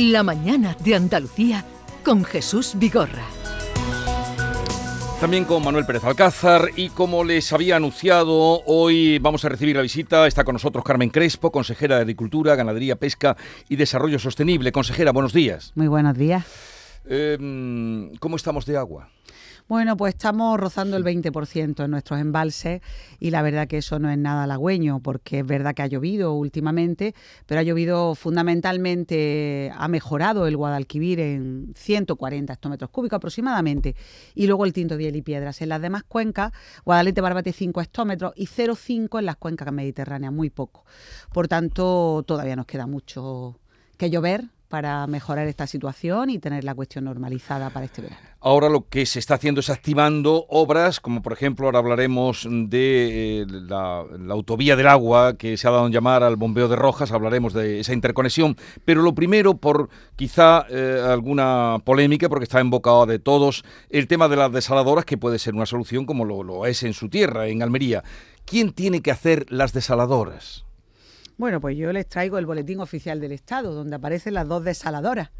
La mañana de Andalucía con Jesús Vigorra. También con Manuel Pérez Alcázar y como les había anunciado, hoy vamos a recibir la visita, está con nosotros Carmen Crespo, consejera de Agricultura, Ganadería, Pesca y Desarrollo Sostenible. Consejera, buenos días. Muy buenos días. Em, ¿Cómo estamos de agua? Bueno, pues estamos rozando el 20% en nuestros embalses y la verdad que eso no es nada halagüeño porque es verdad que ha llovido últimamente, pero ha llovido fundamentalmente, ha mejorado el Guadalquivir en 140 hectómetros cúbicos aproximadamente y luego el Tinto Diel y Piedras. En las demás cuencas, Guadalete Barbate 5 hectómetros y 0,5 en las cuencas mediterráneas, muy poco. Por tanto, todavía nos queda mucho que llover para mejorar esta situación y tener la cuestión normalizada para este verano. Ahora lo que se está haciendo es activando obras, como por ejemplo ahora hablaremos de eh, la, autovía del agua que se ha dado en llamar al bombeo de Rojas, hablaremos de esa interconexión, pero lo primero por quizá eh, alguna polémica, porque está embocado de todos, el tema de las desaladoras, que puede ser una solución como lo es en su tierra, en Almería. ¿Quién tiene que hacer las desaladoras? Bueno, pues yo les traigo el boletín oficial del Estado, donde aparecen las dos desaladoras.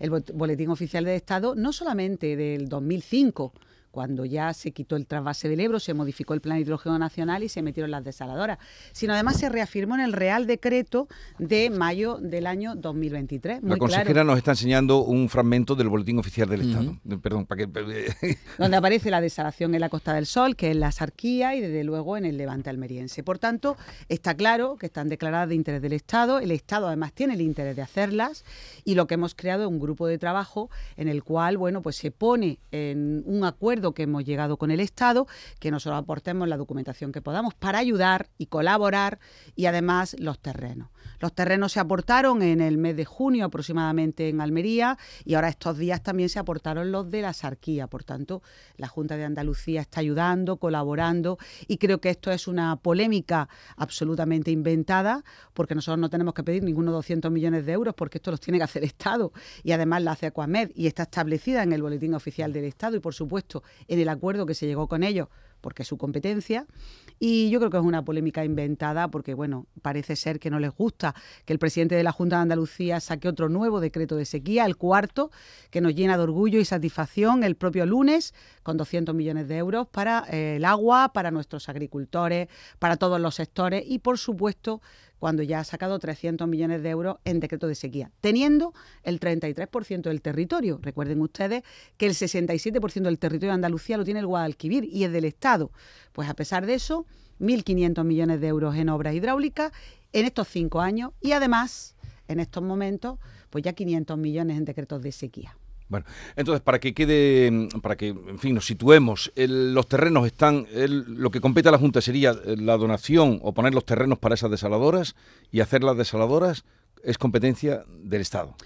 El boletín oficial del Estado, no solamente del 2005, cuando ya se quitó el trasvase del Ebro, se modificó el plan hidrógeno nacional y se metieron las desaladoras, sino además se reafirmó en el Real Decreto de mayo del año 2023. la consejera nos está enseñando un fragmento del Boletín Oficial del Estado. Perdón, para que... Donde aparece la desalación en la Costa del Sol, que es la Sarquía, y desde luego en el Levante almeriense. Por tanto, está claro que están declaradas de interés del Estado. El Estado además tiene el interés de hacerlas y lo que hemos creado es un grupo de trabajo en el cual, bueno, pues se pone en un acuerdo que hemos llegado con el Estado, que nosotros aportemos la documentación que podamos para ayudar y colaborar y además los terrenos. Los terrenos se aportaron en el mes de junio aproximadamente en Almería y ahora estos días también se aportaron los de la Sarquía. Por tanto, la Junta de Andalucía está ayudando, colaborando y creo que esto es una polémica absolutamente inventada porque nosotros no tenemos que pedir ninguno 200 millones de euros porque esto los tiene que hacer el Estado y además la hace Aquamed y está establecida en el Boletín Oficial del Estado y por supuesto en el acuerdo que se llegó con ellos porque es su competencia. Y yo creo que es una polémica inventada porque, bueno, parece ser que no les gusta que el presidente de la Junta de Andalucía saque otro nuevo decreto de sequía, el cuarto, que nos llena de orgullo y satisfacción el propio lunes, con 200 millones de euros para eh, el agua, para nuestros agricultores, para todos los sectores y, por supuesto, cuando ya ha sacado 300 millones de euros en decreto de sequía, teniendo el 33% del territorio. Recuerden ustedes que el 67% del territorio de Andalucía lo tiene el Guadalquivir y es del Estado. Pues a pesar de eso, 1.500 millones de euros en obras hidráulicas en estos cinco años y además, en estos momentos, pues ya 500 millones en decretos de sequía. Bueno, entonces para que quede, para que, en fin, nos situemos, los terrenos están, lo que compete a la Junta sería eh, la donación o poner los terrenos para esas desaladoras y hacer las desaladoras es competencia del Estado.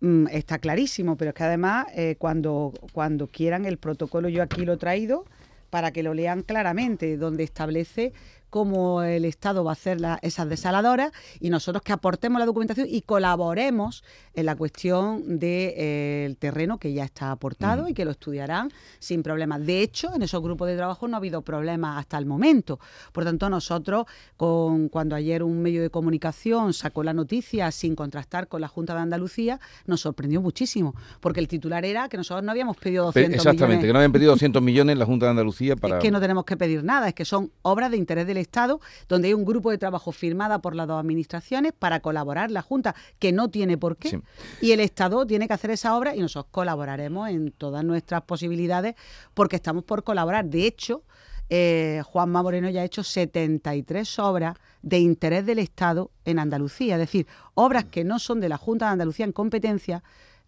Mm, está clarísimo, pero es que además eh, cuando, cuando quieran el protocolo, yo aquí lo he traído para que lo lean claramente, donde establece cómo el Estado va a hacer esas desaladoras y nosotros que aportemos la documentación y colaboremos en la cuestión del de, eh, terreno que ya está aportado mm. y que lo estudiarán sin problemas. De hecho, en esos grupos de trabajo no ha habido problemas hasta el momento. Por tanto, nosotros, con, cuando ayer un medio de comunicación sacó la noticia sin contrastar con la Junta de Andalucía, nos sorprendió muchísimo, porque el titular era que nosotros no habíamos pedido 200 millones. Exactamente, que no habían pedido 200 millones en la Junta de Andalucía para... Es que no tenemos que pedir nada, es que son obras de interés del Estado, donde hay un grupo de trabajo firmada por las dos administraciones para colaborar la Junta, que no tiene por qué, y el Estado tiene que hacer esa obra y nosotros colaboraremos en todas nuestras posibilidades porque estamos por colaborar. De hecho, eh, Juanma Moreno ya ha hecho 73 obras de interés del Estado en Andalucía, es decir, obras que no son de la Junta de Andalucía en competencia,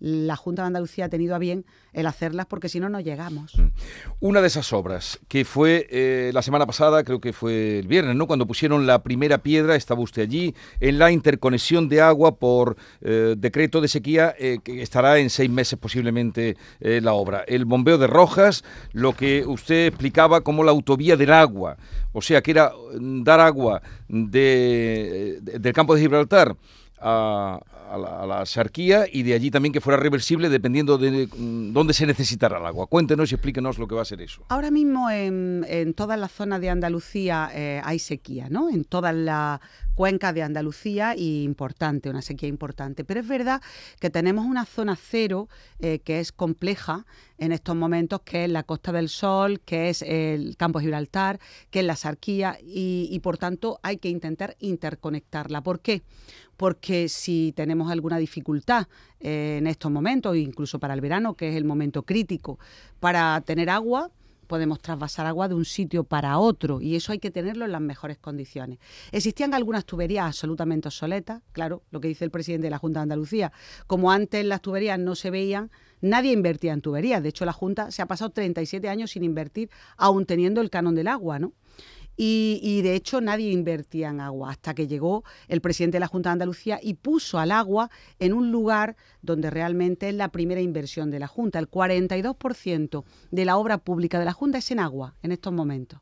la Junta de Andalucía ha tenido a bien el hacerlas porque si no, no llegamos. Mm. Una de esas obras, que fue eh, la semana pasada, creo que fue el viernes, ¿no? Cuando pusieron la primera piedra, estaba usted allí, en la interconexión de agua por eh, decreto de sequía, eh, que estará en seis meses posiblemente la obra. El bombeo de Rojas, lo que usted explicaba como la autovía del agua, o sea, que era mm, dar agua de, del campo de Gibraltar a, a la, a y de allí también que fuera reversible dependiendo de mm, dónde se necesitara el agua. Cuéntenos y explíquenos lo que va a ser eso. Ahora mismo en, en todas las zonas de Andalucía eh, hay sequía, ¿no? En todas las cuencas de Andalucía y importante, una sequía importante. Pero es verdad que tenemos una zona cero eh, que es compleja en estos momentos, que es la Costa del Sol, que es el Campo Gibraltar, que es la Sarquía, y, por tanto hay que intentar interconectarla. ¿Por qué? Porque si tenemos alguna dificultad eh, en estos momentos, incluso para el verano, que es el momento crítico, para tener agua, podemos trasvasar agua de un sitio para otro y eso hay que tenerlo en las mejores condiciones. Existían algunas tuberías absolutamente obsoletas, claro, lo que dice el presidente de la Junta de Andalucía, como antes las tuberías no se veían, nadie invertía en tuberías, de hecho la Junta se ha pasado 37 años sin invertir, aún teniendo el canon del agua, ¿no? Y, de hecho nadie invertía en agua hasta que llegó el presidente de la Junta de Andalucía y puso al agua en un lugar donde realmente es la primera inversión de la Junta. El 42% de la obra pública de la Junta es en agua en estos momentos.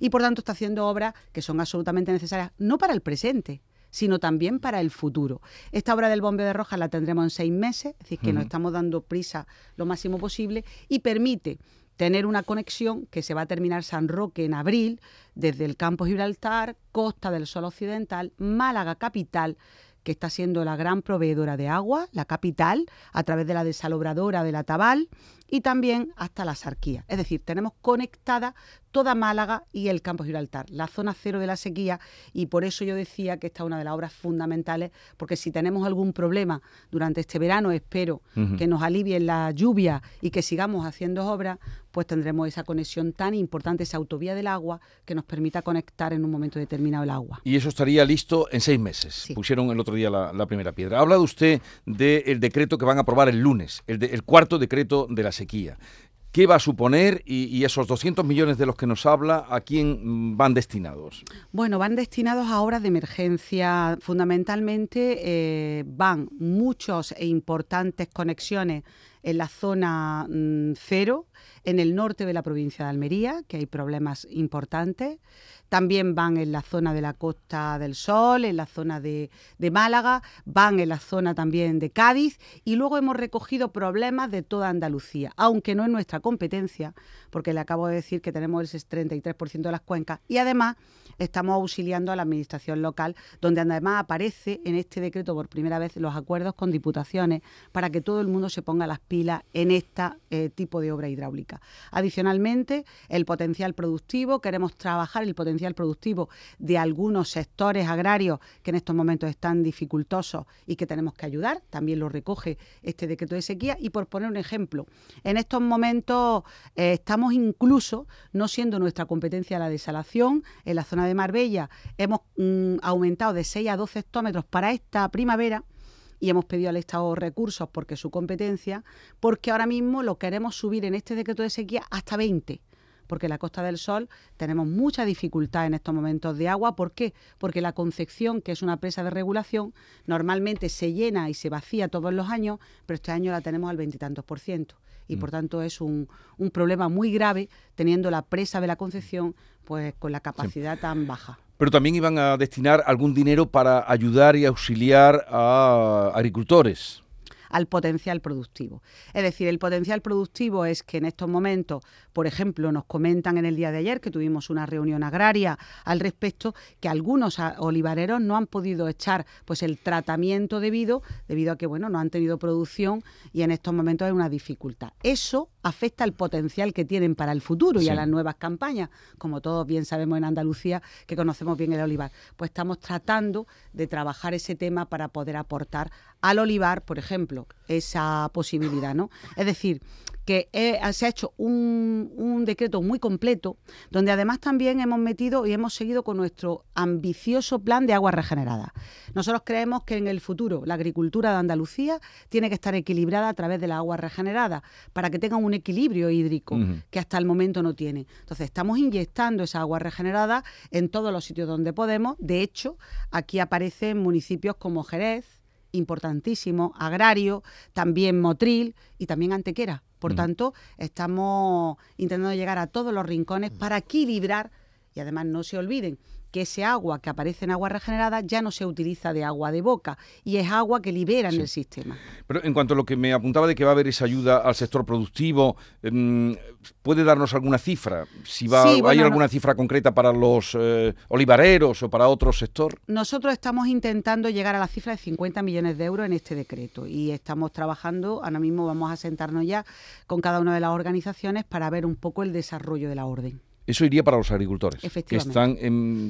Y por tanto está haciendo obras que son absolutamente necesarias, no para el presente, sino también para el futuro. Esta obra del bombeo de Rojas la tendremos en seis meses, es decir, que nos estamos dando prisa lo máximo posible y permite tener una conexión que se va a terminar San Roque en abril, desde el campo Gibraltar, Costa del Sol Occidental, Málaga capital, que está siendo la gran proveedora de agua, la capital, a través de la desalobradora de la Tabal y también hasta la Sarquía. Es decir, tenemos conectada toda Málaga y el campo Gibraltar, la zona cero de la sequía, y por eso yo decía que esta es una de las obras fundamentales, porque si tenemos algún problema durante este verano, espero que nos alivien la lluvia y que sigamos haciendo obras, pues tendremos esa conexión tan importante, esa autovía del agua, que nos permita conectar en un momento determinado el agua. Y eso estaría listo en seis meses. Pusieron el otro día la, primera piedra. Ha hablado usted del decreto que van a aprobar el lunes, el, el cuarto decreto de la sequía. ¿Qué va a suponer y, esos 200 millones de los que nos habla, a quién van destinados? Bueno, van destinados a obras de emergencia. Fundamentalmente eh, van muchos e importantes conexiones en la zona mm, cero, en el norte de la provincia de Almería, que hay problemas importantes. También van en la zona de la Costa del Sol, en la zona de, Málaga, van en la zona también de Cádiz y luego hemos recogido problemas de toda Andalucía, aunque no es nuestra competencia, porque le acabo de decir que tenemos el 33% de las cuencas y además estamos auxiliando a la administración local, donde además aparece en este decreto por primera vez los acuerdos con diputaciones para que todo el mundo se ponga las pilas en este tipo de obra hidráulica. Adicionalmente, el potencial productivo, queremos trabajar el potencial productivo de algunos sectores agrarios que en estos momentos están dificultosos y que tenemos que ayudar, también lo recoge este decreto de sequía. Y por poner un ejemplo, en estos momentos eh, estamos incluso, no siendo nuestra competencia la desalación, en la zona de Marbella hemos mm, aumentado de 6 a 12 hectómetros para esta primavera y hemos pedido al Estado recursos porque es su competencia, porque ahora mismo lo queremos subir en este decreto de sequía hasta 20 porque en la Costa del Sol tenemos mucha dificultad en estos momentos de agua. ¿Por qué? Porque la Concepción, que es una presa de regulación, normalmente se llena y se vacía todos los años, pero este año la tenemos al veintitantos por ciento y por mm. tanto es un, un, problema muy grave teniendo la presa de la Concepción pues con la capacidad tan baja. Pero también iban a destinar algún dinero para ayudar y auxiliar a agricultores al potencial productivo. Es decir, el potencial productivo es que en estos momentos, por ejemplo, nos comentan en el día de ayer que tuvimos una reunión agraria al respecto, que algunos olivareros no han podido echar pues el tratamiento debido, debido a que bueno, no han tenido producción y en estos momentos hay una dificultad. Eso afecta al potencial que tienen para el futuro y a las nuevas campañas, como todos bien sabemos en Andalucía, que conocemos bien el olivar. Pues estamos tratando de trabajar ese tema para poder aportar al olivar, por ejemplo, esa posibilidad, ¿no? Es decir, que se ha hecho un, decreto muy completo, donde además también hemos metido y hemos seguido con nuestro ambicioso plan de agua regenerada. Nosotros creemos que en el futuro la agricultura de Andalucía tiene que estar equilibrada a través de la agua regenerada, para que tenga un equilibrio hídrico que hasta el momento no tiene. Entonces estamos inyectando esa agua regenerada en todos los sitios donde podemos. De hecho, aquí aparecen municipios como Jerez, importantísimo, agrario, también Motril y también Antequera. Por mm. tanto, estamos intentando llegar a todos los rincones para equilibrar y además no se olviden que ese agua que aparece en agua regenerada ya no se utiliza de agua de boca y es agua que libera en el sistema. Pero en cuanto a lo que me apuntaba de que va a haber esa ayuda al sector productivo, em, ¿puede darnos alguna cifra? Si va, ¿Hay alguna cifra concreta para los eh, olivareros o para otro sector? Nosotros estamos intentando llegar a la cifra de 50 millones de euros en este decreto y estamos trabajando, ahora mismo vamos a sentarnos ya con cada una de las organizaciones para ver un poco el desarrollo de la orden. Eso iría para los agricultores que están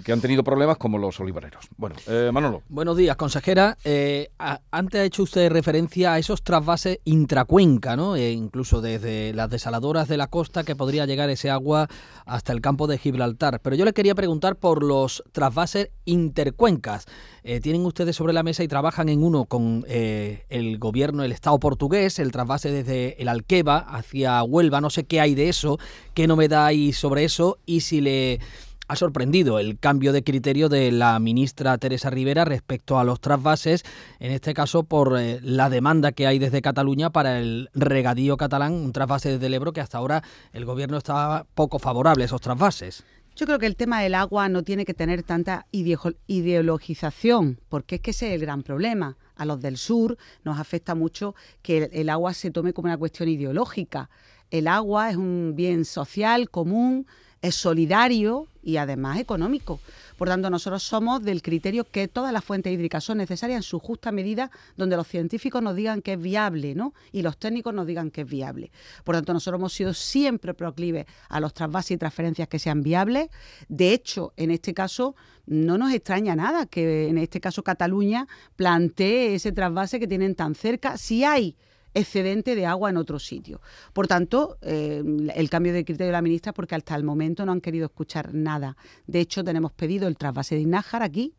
que han tenido problemas como los olivareros. Bueno, eh, Manolo. Buenos días, consejera. Eh, antes ha hecho usted referencia a esos trasvases intracuenca, ¿no? E incluso desde las desaladoras de la costa que podría llegar ese agua hasta el campo de Gibraltar. Pero yo le quería preguntar por los trasvases intercuencas. Eh, tienen ustedes sobre la mesa y trabajan en uno con el gobierno, el Estado portugués, el trasvase desde el Alqueva hacia Huelva. No sé qué hay de eso, qué novedad hay sobre eso y si le ha sorprendido el cambio de criterio de la ministra Teresa Rivera respecto a los trasvases, en este caso por eh, la demanda que hay desde Cataluña para el regadío catalán, un trasvase desde el Ebro que hasta ahora el gobierno estaba poco favorable a esos trasvases. Yo creo que el tema del agua no tiene que tener tanta ideologización, porque es que ese es el gran problema. A los del sur nos afecta mucho que el agua se tome como una cuestión ideológica. El agua es un bien social, común, es solidario y además económico. Por tanto, nosotros somos del criterio que todas las fuentes hídricas son necesarias en su justa medida, donde los científicos nos digan que es viable, ¿no? Y los técnicos nos digan que es viable. Por tanto, nosotros hemos sido siempre proclives a los trasvases y transferencias que sean viables. De hecho, en este caso, no nos extraña nada que en este caso Cataluña plantee ese trasvase que tienen tan cerca. Si hay excedente de agua en otro sitio. Por tanto, eh, el cambio de criterio de la ministra porque hasta el momento no han querido escuchar nada. De hecho, tenemos pedido el trasvase de Inájar aquí,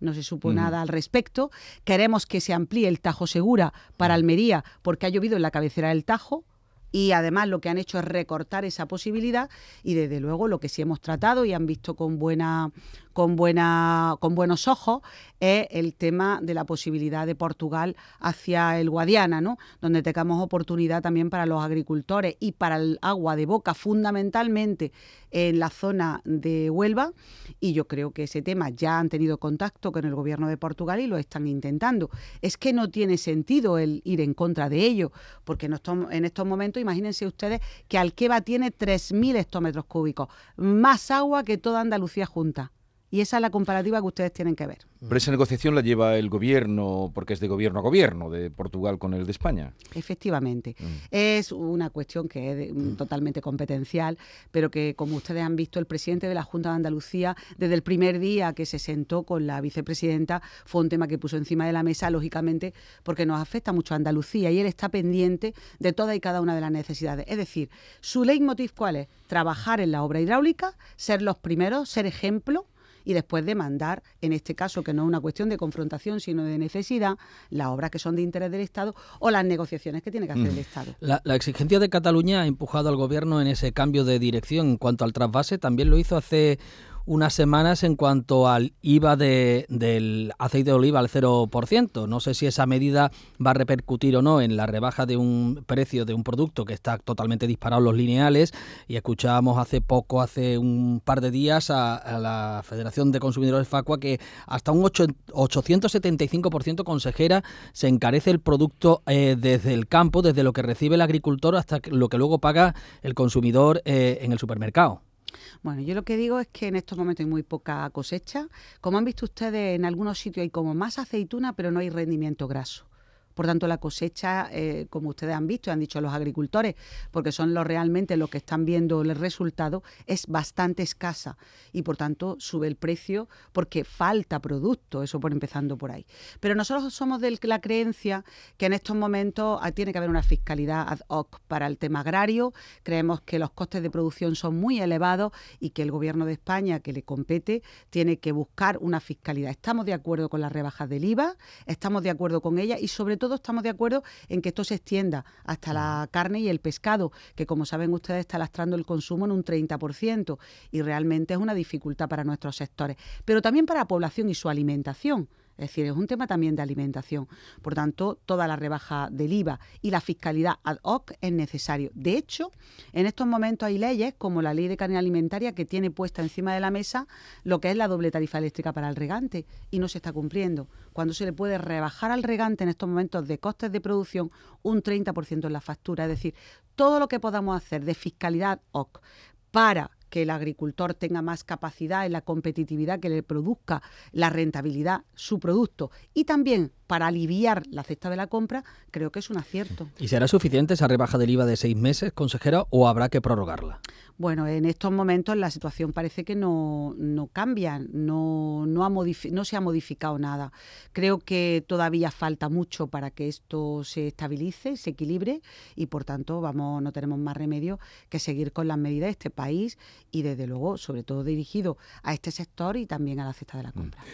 no se supo nada al respecto. Queremos que se amplíe el Tajo Segura para Almería porque ha llovido en la cabecera del Tajo y además lo que han hecho es recortar esa posibilidad y desde luego lo que sí hemos tratado y han visto con buena con, buena, con buenos ojos es el tema de la posibilidad de Portugal hacia el Guadiana, ¿no? donde tengamos oportunidad también para los agricultores y para el agua de boca, fundamentalmente en la zona de Huelva. Y yo creo que ese tema ya han tenido contacto con el gobierno de Portugal y lo están intentando. Es que no tiene sentido el ir en contra de ello, porque en estos, en estos momentos, imagínense ustedes que Alqueva tiene 3.000 hectómetros cúbicos, más agua que toda Andalucía junta. Y esa es la comparativa que ustedes tienen que ver. Pero esa negociación la lleva el gobierno, porque es de gobierno a gobierno, de Portugal con el de España. Efectivamente. Mm. Es una cuestión que es mm, totalmente competencial, pero que, como ustedes han visto, el presidente de la Junta de Andalucía, desde el primer día que se sentó con la vicepresidenta, fue un tema que puso encima de la mesa, lógicamente, porque nos afecta mucho a Andalucía y él está pendiente de toda y cada una de las necesidades. Es decir, su leitmotiv, ¿cuál es? Trabajar en la obra hidráulica, ser los primeros, ser ejemplo y después demandar, en este caso, que no es una cuestión de confrontación, sino de necesidad, las obras que son de interés del Estado o las negociaciones que tiene que hacer el mm. Estado. La, la, exigencia de Cataluña ha empujado al Gobierno en ese cambio de dirección en cuanto al trasvase. También lo hizo hace unas semanas en cuanto al IVA de, del aceite de oliva al 0%. No sé si esa medida va a repercutir o no en la rebaja de un precio de un producto que está totalmente disparado en los lineales. Y escuchábamos hace poco, hace un par de días, a, la Federación de Consumidores Facua que hasta un 8, 875% consejera se encarece el producto eh, desde el campo, desde lo que recibe el agricultor hasta lo que luego paga el consumidor eh, en el supermercado. Bueno, yo lo que digo es que en estos momentos hay muy poca cosecha. Como han visto ustedes, en algunos sitios hay como más aceituna, pero no hay rendimiento graso. Por tanto, la cosecha, eh, como ustedes han visto, han dicho los agricultores, porque son los realmente los que están viendo el resultado, es bastante escasa y por tanto sube el precio porque falta producto, eso por empezando por ahí. Pero nosotros somos de la creencia que en estos momentos ah, tiene que haber una fiscalidad ad hoc para el tema agrario. Creemos que los costes de producción son muy elevados y que el gobierno de España, que le compete, tiene que buscar una fiscalidad. Estamos de acuerdo con las rebajas del IVA, estamos de acuerdo con ella y sobre todos estamos de acuerdo en que esto se extienda hasta la carne y el pescado, que como saben ustedes está lastrando el consumo en un 30% y realmente es una dificultad para nuestros sectores, pero también para la población y su alimentación. Es decir, es un tema también de alimentación. Por tanto, toda la rebaja del IVA y la fiscalidad ad hoc es necesario. De hecho, en estos momentos hay leyes como la ley de carne alimentaria que tiene puesta encima de la mesa lo que es la doble tarifa eléctrica para el regante y no se está cumpliendo. Cuando se le puede rebajar al regante en estos momentos de costes de producción un 30% en la factura. Es decir, todo lo que podamos hacer de fiscalidad OC para que el agricultor tenga más capacidad en la competitividad que le produzca la rentabilidad su producto y también para aliviar la cesta de la compra, creo que es un acierto. ¿Y será suficiente esa rebaja del IVA de seis meses, consejera, o habrá que prorrogarla? Bueno, en estos momentos la situación parece que no, no cambia, no, no, ha no se ha modificado nada. Creo que todavía falta mucho para que esto se estabilice, se equilibre y por tanto vamos, no tenemos más remedio que seguir con las medidas de este país y desde luego, sobre todo dirigido a este sector y también a la cesta de la compra.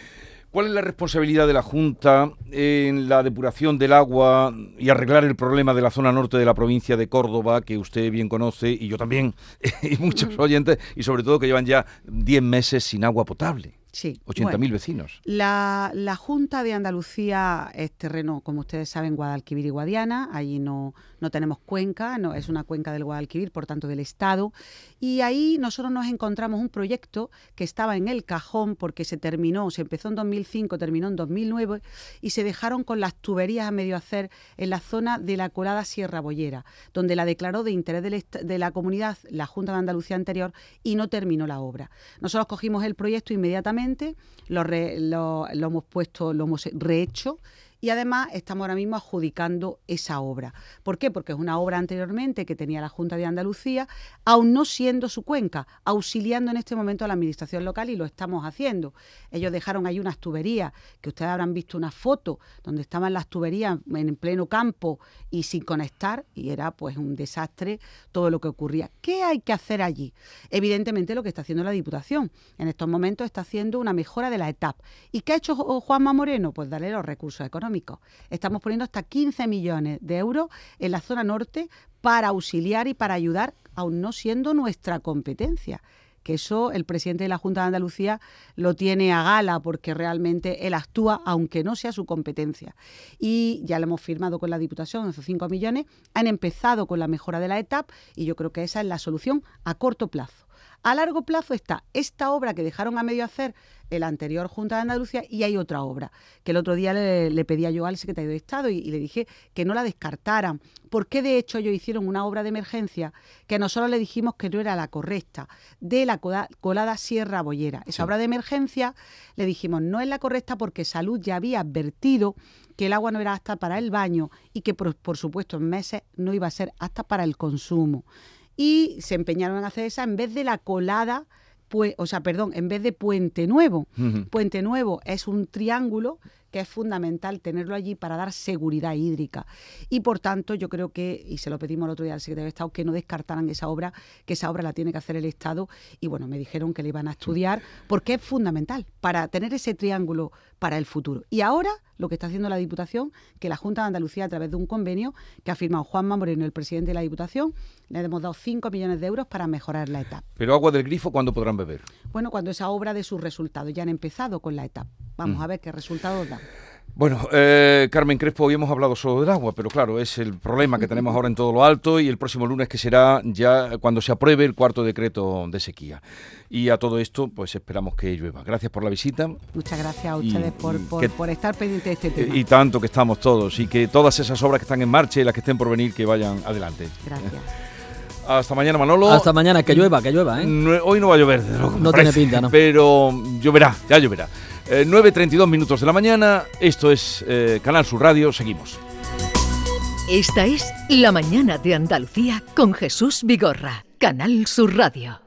¿Cuál es la responsabilidad de la Junta en la depuración del agua y arreglar el problema de la zona norte de la provincia de Córdoba, que usted bien conoce y yo también, y muchos oyentes, y sobre todo que llevan ya 10 meses sin agua potable? Sí. 80.000 vecinos. La, la, Junta de Andalucía es terreno, como ustedes saben, Guadalquivir y Guadiana. Allí no, no tenemos cuenca, no es una cuenca del Guadalquivir, por tanto del Estado. Y ahí nosotros nos encontramos un proyecto que estaba en el cajón porque se terminó, se empezó en 2005, terminó en 2009 y se dejaron con las tuberías a medio hacer en la zona de la colada Sierra Bollera, donde la declaró de interés de la comunidad la Junta de Andalucía anterior y no terminó la obra. Nosotros cogimos el proyecto inmediatamente, lo, lo hemos puesto, lo hemos rehecho y además estamos ahora mismo adjudicando esa obra. ¿Por qué? Porque es una obra anteriormente que tenía la Junta de Andalucía, aún no siendo su cuenca, auxiliando en este momento a la Administración local y lo estamos haciendo. Ellos dejaron ahí unas tuberías, que ustedes habrán visto una foto donde estaban las tuberías en pleno campo y sin conectar y era pues un desastre todo lo que ocurría. ¿Qué hay que hacer allí? Evidentemente lo que está haciendo la Diputación. En estos momentos está haciendo una mejora de la etapa. ¿Y qué ha hecho Juanma Moreno? Pues darle los recursos económicos Estamos poniendo hasta 15 millones de euros en la zona norte para auxiliar y para ayudar, aún no siendo nuestra competencia que eso el presidente de la Junta de Andalucía lo tiene a gala porque realmente él actúa aunque no sea su competencia. Y ya lo hemos firmado con la Diputación, esos 5 millones, han empezado con la mejora de la etapa y yo creo que esa es la solución a corto plazo. A largo plazo está esta obra que dejaron a medio hacer el anterior Junta de Andalucía y hay otra obra que el otro día le, pedía yo al secretario de Estado y, le dije que no la descartaran, porque de hecho ellos hicieron una obra de emergencia que nosotros le dijimos que no era la correcta, de la colada Sierra Bollera. Esa obra de emergencia le dijimos no es la correcta porque Salud ya había advertido que el agua no era apta para el baño y que por supuesto en meses no iba a ser apta para el consumo y se empeñaron en hacer esa en vez de la colada, pues, o sea, perdón, en vez de Puente Nuevo. Puente Nuevo es un triángulo que es fundamental tenerlo allí para dar seguridad hídrica. Y por tanto, yo creo que, y se lo pedimos el otro día al secretario de Estado, que no descartaran esa obra, que esa obra la tiene que hacer el Estado. Y bueno, me dijeron que le iban a estudiar, porque es fundamental para tener ese triángulo para el futuro. Y ahora lo que está haciendo la Diputación, que la Junta de Andalucía, a través de un convenio que ha firmado Juanma Moreno, el presidente de la Diputación, le hemos dado 5 millones de euros para mejorar la etapa. Pero agua del grifo, ¿cuándo podrán beber? Bueno, cuando esa obra de sus resultados. Ya han empezado con la etapa. Vamos mm. a ver qué resultados da. Bueno, eh, Carmen Crespo, hoy hemos hablado solo del agua, pero claro, es el problema que tenemos ahora en todo lo alto y el próximo lunes que será ya cuando se apruebe el cuarto decreto de sequía. Y a todo esto, pues esperamos que llueva. Gracias por la visita. Muchas gracias a ustedes por, por, estar pendientes de este tema. Y tanto que estamos todos y que todas esas obras que están en marcha y las que estén por venir, que vayan adelante. Gracias. Hasta mañana, Manolo. Hasta mañana, que llueva, que llueva, ¿eh? hoy no va a llover, No tiene pinta, ¿no? Pero lloverá, ya lloverá. 9.32 eh, minutos de la mañana, esto es eh, Canal Sur Radio, seguimos. Esta es La Mañana de Andalucía con Jesús Vigorra, Canal Sur Radio.